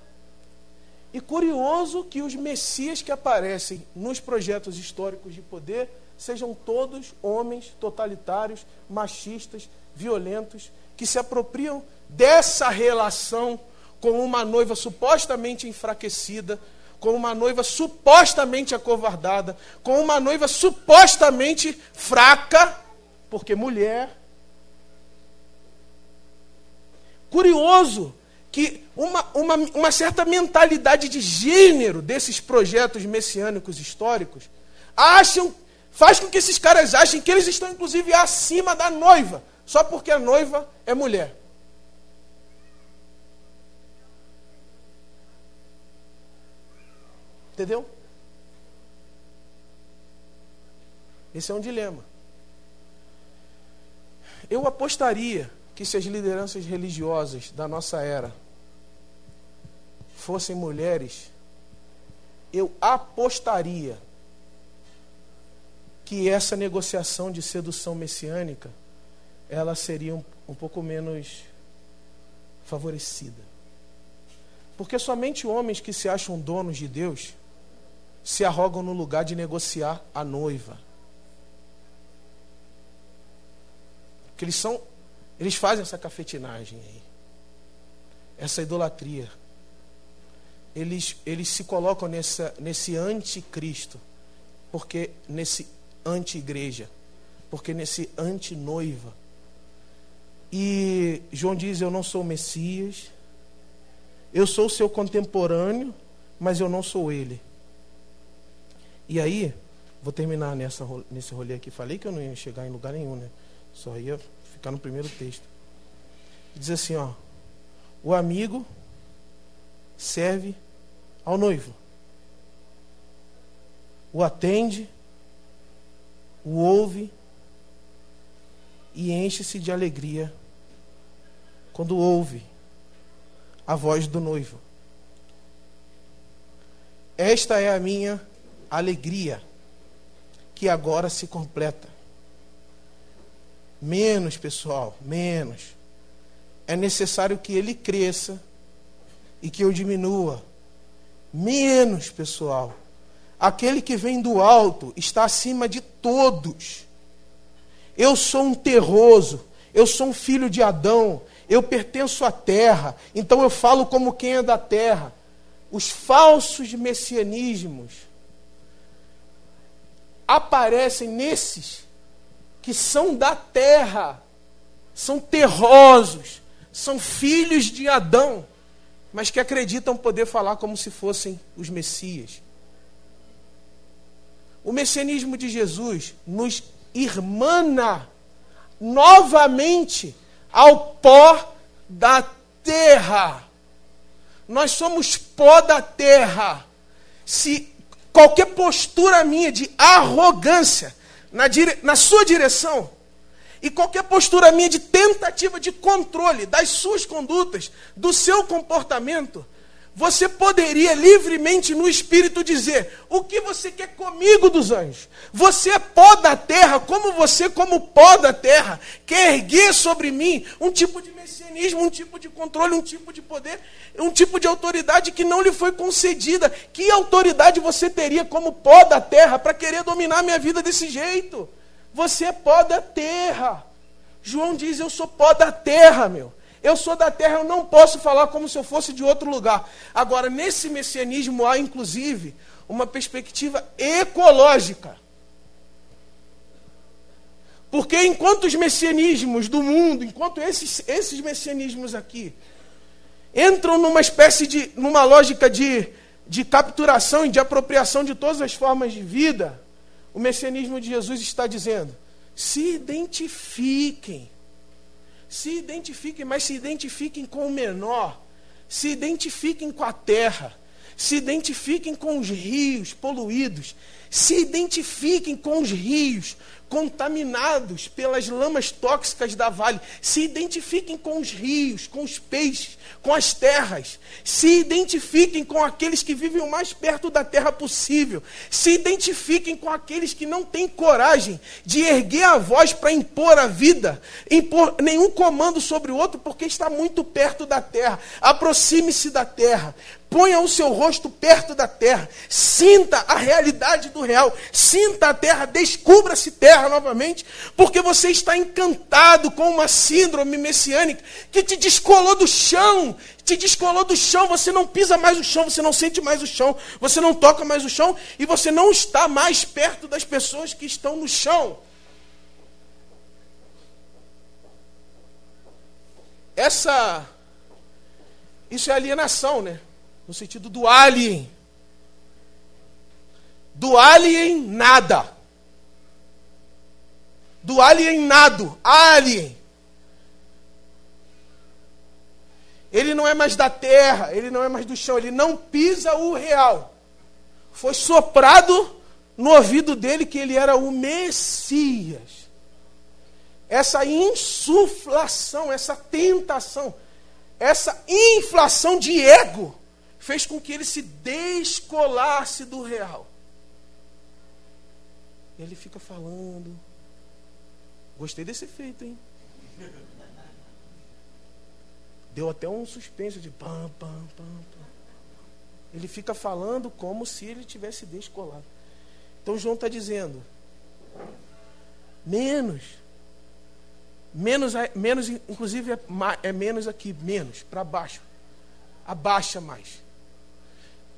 E curioso que os messias que aparecem nos projetos históricos de poder sejam todos homens totalitários, machistas, violentos, que se apropriam dessa relação com uma noiva supostamente enfraquecida, com uma noiva supostamente acovardada, com uma noiva supostamente fraca, porque mulher. Curioso que uma, uma, uma certa mentalidade de gênero desses projetos messiânicos históricos acham, faz com que esses caras achem que eles estão inclusive acima da noiva, só porque a noiva é mulher. Entendeu? Esse é um dilema. Eu apostaria que se as lideranças religiosas da nossa era fossem mulheres, eu apostaria que essa negociação de sedução messiânica ela seria um, um pouco menos favorecida. Porque somente homens que se acham donos de Deus se arrogam no lugar de negociar a noiva. Porque eles são, eles fazem essa cafetinagem aí. Essa idolatria. Eles, eles se colocam nessa, nesse anticristo, porque nesse anti-igreja, porque nesse anti-noiva. E João diz: Eu não sou Messias, eu sou seu contemporâneo, mas eu não sou ele. E aí, vou terminar nessa, nesse rolê aqui. Falei que eu não ia chegar em lugar nenhum, né? Só ia ficar no primeiro texto. Diz assim, ó. O amigo serve ao noivo. O atende, o ouve e enche-se de alegria quando ouve a voz do noivo. Esta é a minha alegria, que agora se completa. Menos, pessoal, menos. É necessário que ele cresça e que eu diminua. Menos, pessoal. Aquele que vem do alto está acima de todos. Eu sou um terroso, eu sou um filho de Adão, eu pertenço à terra, então eu falo como quem é da terra. Os falsos messianismos aparecem nesses que são da terra, são terrosos, são filhos de Adão, mas que acreditam poder falar como se fossem os Messias. O messianismo de Jesus nos irmana novamente ao pó da terra. Nós somos pó da terra. Se qualquer postura minha de arrogância na, dire... na sua direção, e qualquer postura minha de tentativa de controle das suas condutas, do seu comportamento, você poderia livremente no Espírito dizer: O que você quer comigo dos anjos? Você é pó da terra, como você, como pó da terra, quer erguer sobre mim um tipo de messianismo, um tipo de controle, um tipo de poder, um tipo de autoridade que não lhe foi concedida. Que autoridade você teria como pó da terra para querer dominar minha vida desse jeito? Você é pó da terra. João diz: Eu sou pó da terra, meu. Eu sou da terra, eu não posso falar como se eu fosse de outro lugar. Agora, nesse messianismo há, inclusive, uma perspectiva ecológica. Porque enquanto os messianismos do mundo, enquanto esses, esses messianismos aqui, entram numa espécie de, numa lógica de, de capturação e de apropriação de todas as formas de vida, o messianismo de Jesus está dizendo: se identifiquem se identifiquem, mas se identifiquem com o menor. Se identifiquem com a terra. Se identifiquem com os rios poluídos. Se identifiquem com os rios, contaminados pelas lamas tóxicas da vale. Se identifiquem com os rios, com os peixes, com as terras. Se identifiquem com aqueles que vivem o mais perto da terra possível. Se identifiquem com aqueles que não têm coragem de erguer a voz para impor a vida, impor nenhum comando sobre o outro, porque está muito perto da terra. Aproxime-se da terra. Ponha o seu rosto perto da terra. Sinta a realidade do real. Sinta a terra. Descubra-se terra novamente. Porque você está encantado com uma síndrome messiânica que te descolou do chão. Te descolou do chão. Você não pisa mais o chão. Você não sente mais o chão. Você não toca mais o chão. E você não está mais perto das pessoas que estão no chão. Essa. Isso é alienação, né? no sentido do alien. Do alien nada. Do alien nado. Alien. Ele não é mais da terra, ele não é mais do chão, ele não pisa o real. Foi soprado no ouvido dele que ele era o Messias. Essa insuflação, essa tentação, essa inflação de ego fez com que ele se descolasse do real. Ele fica falando. Gostei desse efeito, hein? Deu até um suspense de pam, pam, pam, pam. Ele fica falando como se ele tivesse descolado. Então João está dizendo: menos. Menos, menos inclusive é, é menos aqui, menos, para baixo. Abaixa mais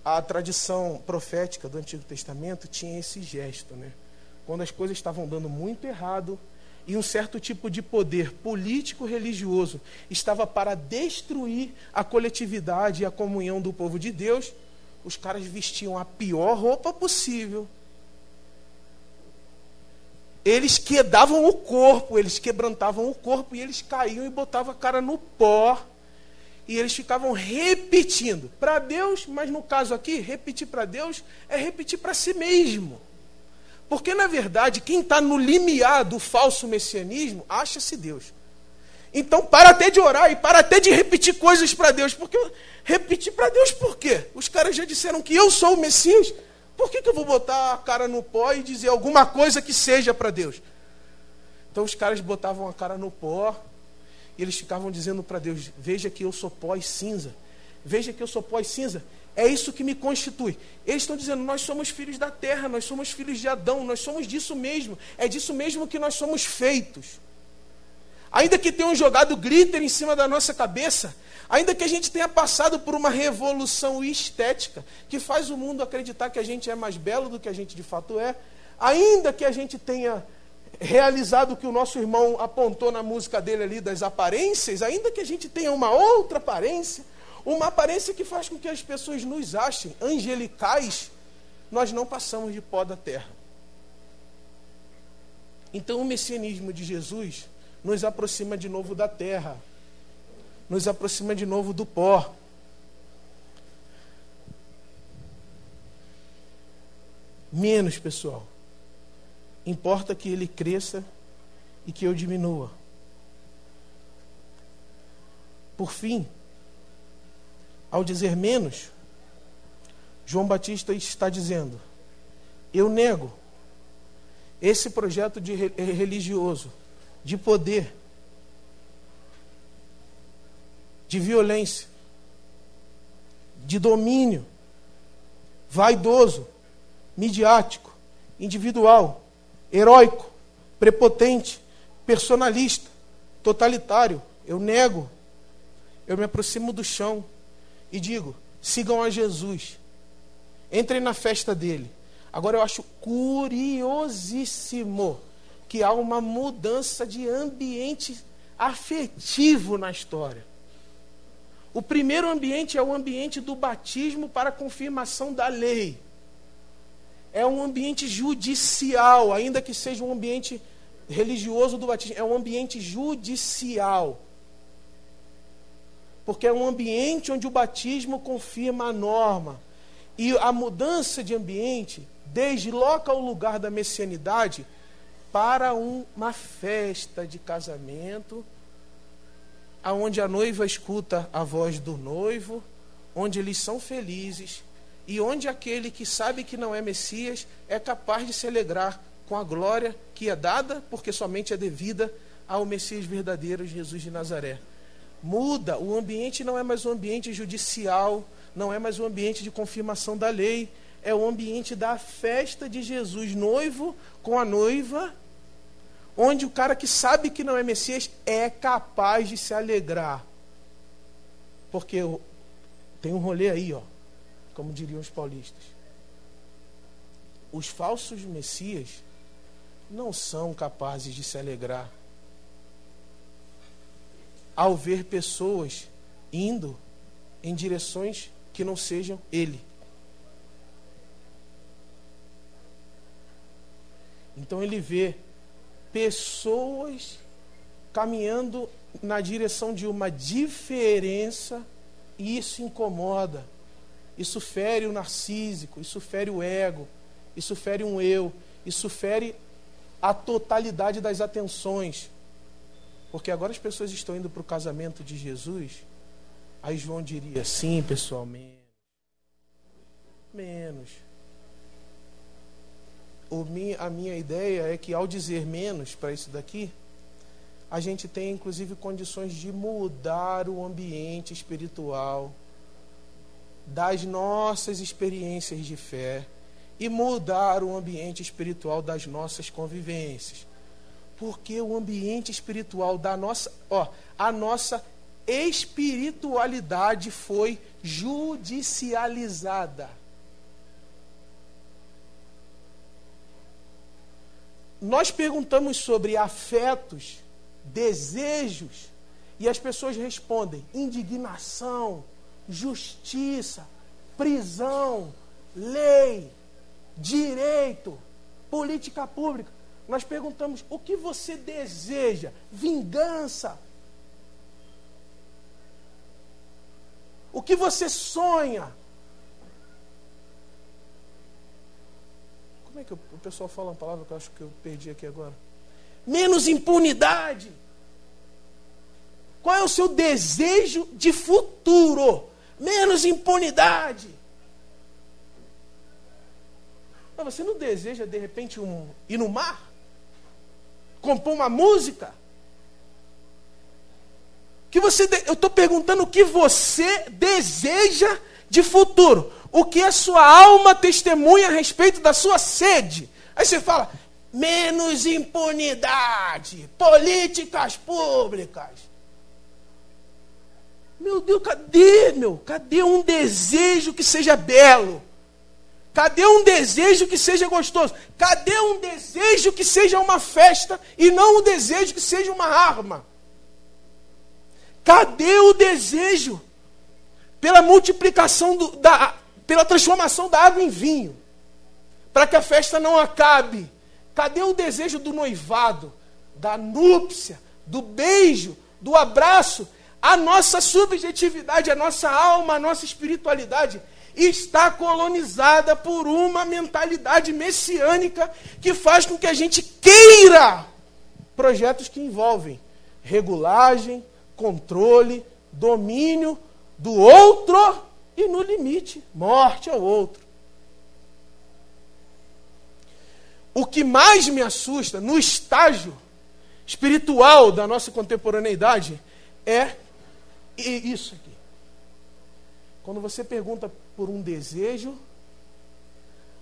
a tradição profética do Antigo Testamento tinha esse gesto, né? Quando as coisas estavam dando muito errado e um certo tipo de poder político religioso estava para destruir a coletividade e a comunhão do povo de Deus, os caras vestiam a pior roupa possível. Eles quedavam o corpo, eles quebrantavam o corpo e eles caíam e botavam a cara no pó e eles ficavam repetindo para Deus, mas no caso aqui, repetir para Deus é repetir para si mesmo. Porque, na verdade, quem está no limiar do falso messianismo acha-se Deus. Então, para até de orar e para até de repetir coisas para Deus. Porque repetir para Deus por quê? Os caras já disseram que eu sou o Messias. Por que, que eu vou botar a cara no pó e dizer alguma coisa que seja para Deus? Então, os caras botavam a cara no pó, e eles ficavam dizendo para Deus: Veja que eu sou pó e cinza. Veja que eu sou pó e cinza. É isso que me constitui. Eles estão dizendo: Nós somos filhos da terra, nós somos filhos de Adão, nós somos disso mesmo. É disso mesmo que nós somos feitos. Ainda que tenham jogado glitter em cima da nossa cabeça, ainda que a gente tenha passado por uma revolução estética que faz o mundo acreditar que a gente é mais belo do que a gente de fato é, ainda que a gente tenha realizado o que o nosso irmão apontou na música dele ali das aparências, ainda que a gente tenha uma outra aparência, uma aparência que faz com que as pessoas nos achem angelicais, nós não passamos de pó da terra. Então o messianismo de Jesus nos aproxima de novo da terra, nos aproxima de novo do pó. Menos, pessoal. Importa que ele cresça e que eu diminua. Por fim, ao dizer menos, João Batista está dizendo: eu nego esse projeto de religioso, de poder, de violência, de domínio, vaidoso, midiático, individual, heróico, prepotente, personalista, totalitário. Eu nego. Eu me aproximo do chão e digo: sigam a Jesus. Entrem na festa dele. Agora eu acho curiosíssimo que há uma mudança de ambiente afetivo na história. O primeiro ambiente é o ambiente do batismo para confirmação da lei é um ambiente judicial, ainda que seja um ambiente religioso do batismo, é um ambiente judicial. Porque é um ambiente onde o batismo confirma a norma. E a mudança de ambiente desloca o lugar da messianidade para uma festa de casamento, aonde a noiva escuta a voz do noivo, onde eles são felizes e onde aquele que sabe que não é Messias é capaz de se alegrar com a glória que é dada, porque somente é devida ao Messias verdadeiro, Jesus de Nazaré. Muda, o ambiente não é mais um ambiente judicial, não é mais um ambiente de confirmação da lei, é o ambiente da festa de Jesus, noivo com a noiva, onde o cara que sabe que não é Messias é capaz de se alegrar. Porque tem um rolê aí, ó, como diriam os paulistas. Os falsos messias não são capazes de se alegrar ao ver pessoas indo em direções que não sejam ele. Então ele vê pessoas caminhando na direção de uma diferença e isso incomoda. Isso fere o narcísico, isso fere o ego, isso fere um eu, isso fere a totalidade das atenções. Porque agora as pessoas estão indo para o casamento de Jesus. Aí João diria: sim, pessoal, menos. Menos. O a minha ideia é que ao dizer menos para isso daqui, a gente tem inclusive condições de mudar o ambiente espiritual das nossas experiências de fé e mudar o ambiente espiritual das nossas convivências. Porque o ambiente espiritual da nossa, ó, a nossa espiritualidade foi judicializada. Nós perguntamos sobre afetos, desejos, e as pessoas respondem indignação, justiça, prisão, lei, direito, política pública. Nós perguntamos: o que você deseja? Vingança? O que você sonha? Como é que o pessoal fala uma palavra que eu acho que eu perdi aqui agora? Menos impunidade. Qual é o seu desejo de futuro? Menos impunidade. Mas você não deseja, de repente, um, ir no mar? Compor uma música? Que você, eu estou perguntando o que você deseja de futuro. O que a sua alma testemunha a respeito da sua sede. Aí você fala, menos impunidade, políticas públicas. Meu Deus, cadê, meu? Cadê um desejo que seja belo? Cadê um desejo que seja gostoso? Cadê um desejo que seja uma festa e não um desejo que seja uma arma? Cadê o desejo pela multiplicação do, da, pela transformação da água em vinho, para que a festa não acabe? Cadê o desejo do noivado, da núpcia, do beijo, do abraço? A nossa subjetividade, a nossa alma, a nossa espiritualidade está colonizada por uma mentalidade messiânica que faz com que a gente queira projetos que envolvem regulagem, controle, domínio do outro e, no limite, morte ao outro. O que mais me assusta no estágio espiritual da nossa contemporaneidade é isso aqui. Quando você pergunta por um desejo,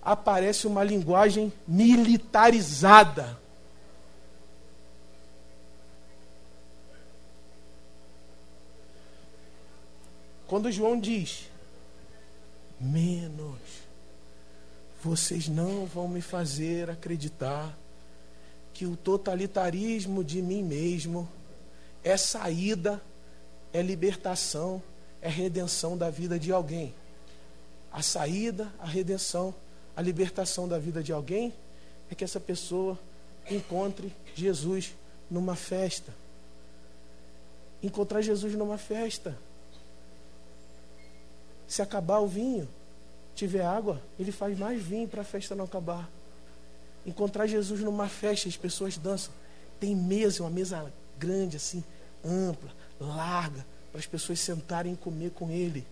aparece uma linguagem militarizada. Quando João diz, menos, vocês não vão me fazer acreditar que o totalitarismo de mim mesmo é saída, é libertação, é redenção da vida de alguém. A saída, a redenção, a libertação da vida de alguém é que essa pessoa encontre Jesus numa festa. Encontrar Jesus numa festa. Se acabar o vinho, tiver água, ele faz mais vinho para a festa não acabar. encontrar Jesus numa festa, as pessoas dançam. Tem mesa, uma mesa grande assim, ampla, larga, para as pessoas sentarem e comer com ele.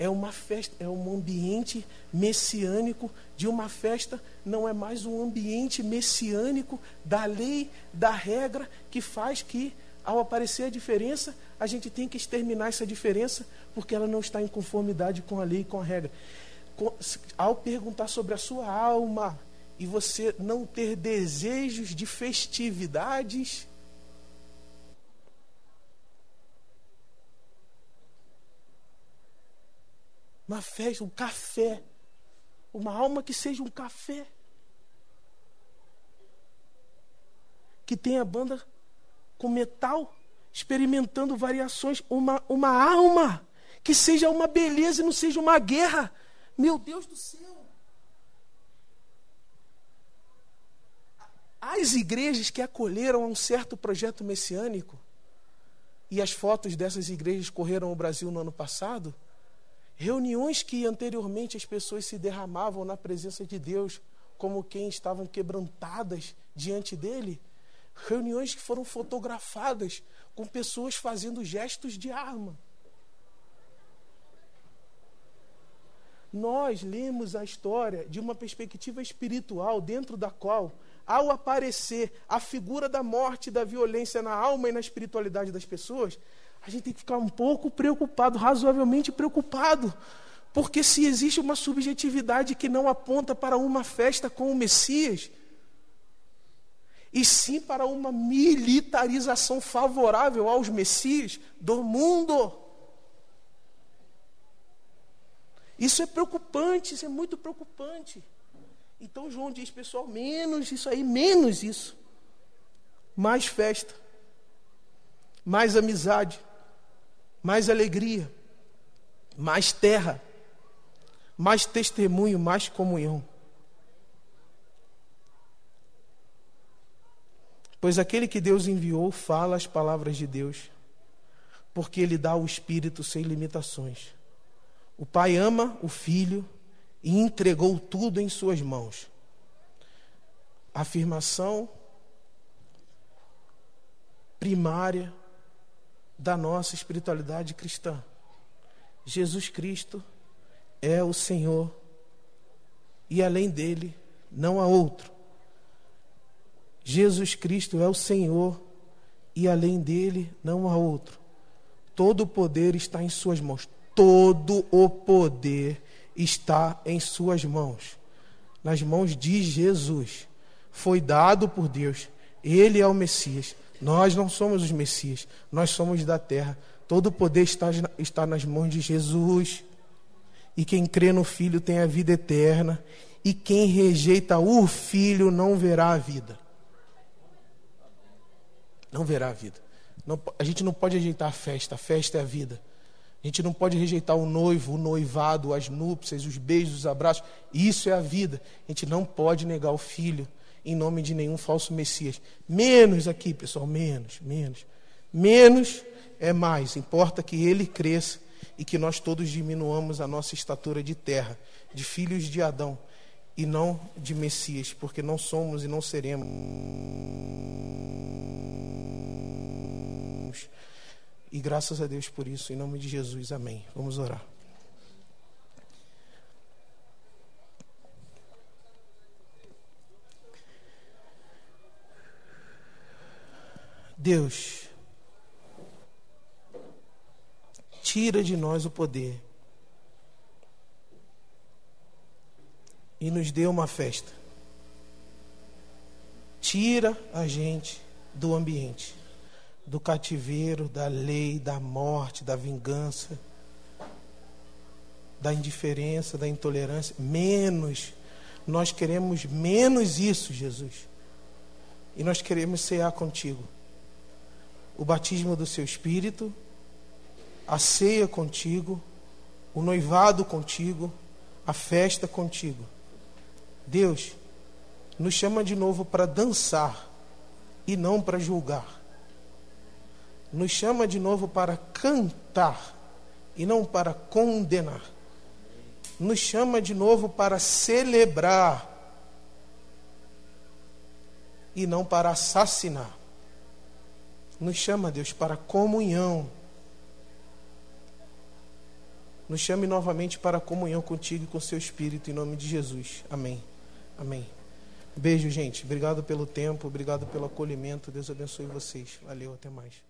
É uma festa, é um ambiente messiânico de uma festa, não é mais um ambiente messiânico da lei, da regra, que faz que, ao aparecer a diferença, a gente tem que exterminar essa diferença, porque ela não está em conformidade com a lei e com a regra. Ao perguntar sobre a sua alma e você não ter desejos de festividades, uma festa, um café. Uma alma que seja um café. Que tenha banda com metal, experimentando variações. Uma, uma alma que seja uma beleza e não seja uma guerra. Meu Deus do céu. As igrejas que acolheram a um certo projeto messiânico, e as fotos dessas igrejas correram o Brasil no ano passado, Reuniões que anteriormente as pessoas se derramavam na presença de Deus, como quem estavam quebrantadas diante dele. Reuniões que foram fotografadas com pessoas fazendo gestos de arma. Nós lemos a história de uma perspectiva espiritual, dentro da qual, ao aparecer a figura da morte, da violência na alma e na espiritualidade das pessoas, a gente tem que ficar um pouco preocupado, razoavelmente preocupado. Porque se existe uma subjetividade que não aponta para uma festa com o Messias, e sim para uma militarização favorável aos Messias do mundo. Isso é preocupante, isso é muito preocupante. Então João diz, pessoal, menos isso aí, menos isso. Mais festa, mais amizade, mais alegria, mais terra, mais testemunho, mais comunhão. Pois aquele que Deus enviou fala as palavras de Deus, porque ele dá o Espírito sem limitações. O Pai ama o Filho e entregou tudo em suas mãos. Afirmação primária da nossa espiritualidade cristã. Jesus Cristo é o Senhor e além dele não há outro. Jesus Cristo é o Senhor e além dele não há outro. Todo o poder está em Suas mãos. Todo o poder está em Suas mãos. Nas mãos de Jesus. Foi dado por Deus. Ele é o Messias. Nós não somos os Messias, nós somos da terra. Todo o poder está, está nas mãos de Jesus. E quem crê no Filho tem a vida eterna. E quem rejeita o Filho não verá a vida. Não verá a vida. Não, a gente não pode rejeitar a festa, a festa é a vida. A gente não pode rejeitar o noivo, o noivado, as núpcias, os beijos, os abraços. Isso é a vida. A gente não pode negar o filho em nome de nenhum falso Messias. Menos aqui, pessoal, menos, menos. Menos é mais. Importa que ele cresça e que nós todos diminuamos a nossa estatura de terra, de filhos de Adão e não de Messias, porque não somos e não seremos. E graças a Deus por isso, em nome de Jesus, amém. Vamos orar. Deus, tira de nós o poder e nos dê uma festa. Tira a gente do ambiente, do cativeiro, da lei, da morte, da vingança, da indiferença, da intolerância. Menos, nós queremos menos isso, Jesus. E nós queremos cear contigo o batismo do seu espírito, a ceia contigo, o noivado contigo, a festa contigo. Deus nos chama de novo para dançar e não para julgar. Nos chama de novo para cantar e não para condenar. Nos chama de novo para celebrar e não para assassinar. Nos chama, Deus, para comunhão. Nos chame novamente para comunhão contigo e com seu Espírito, em nome de Jesus. Amém. Amém. Beijo, gente. Obrigado pelo tempo, obrigado pelo acolhimento. Deus abençoe vocês. Valeu, até mais.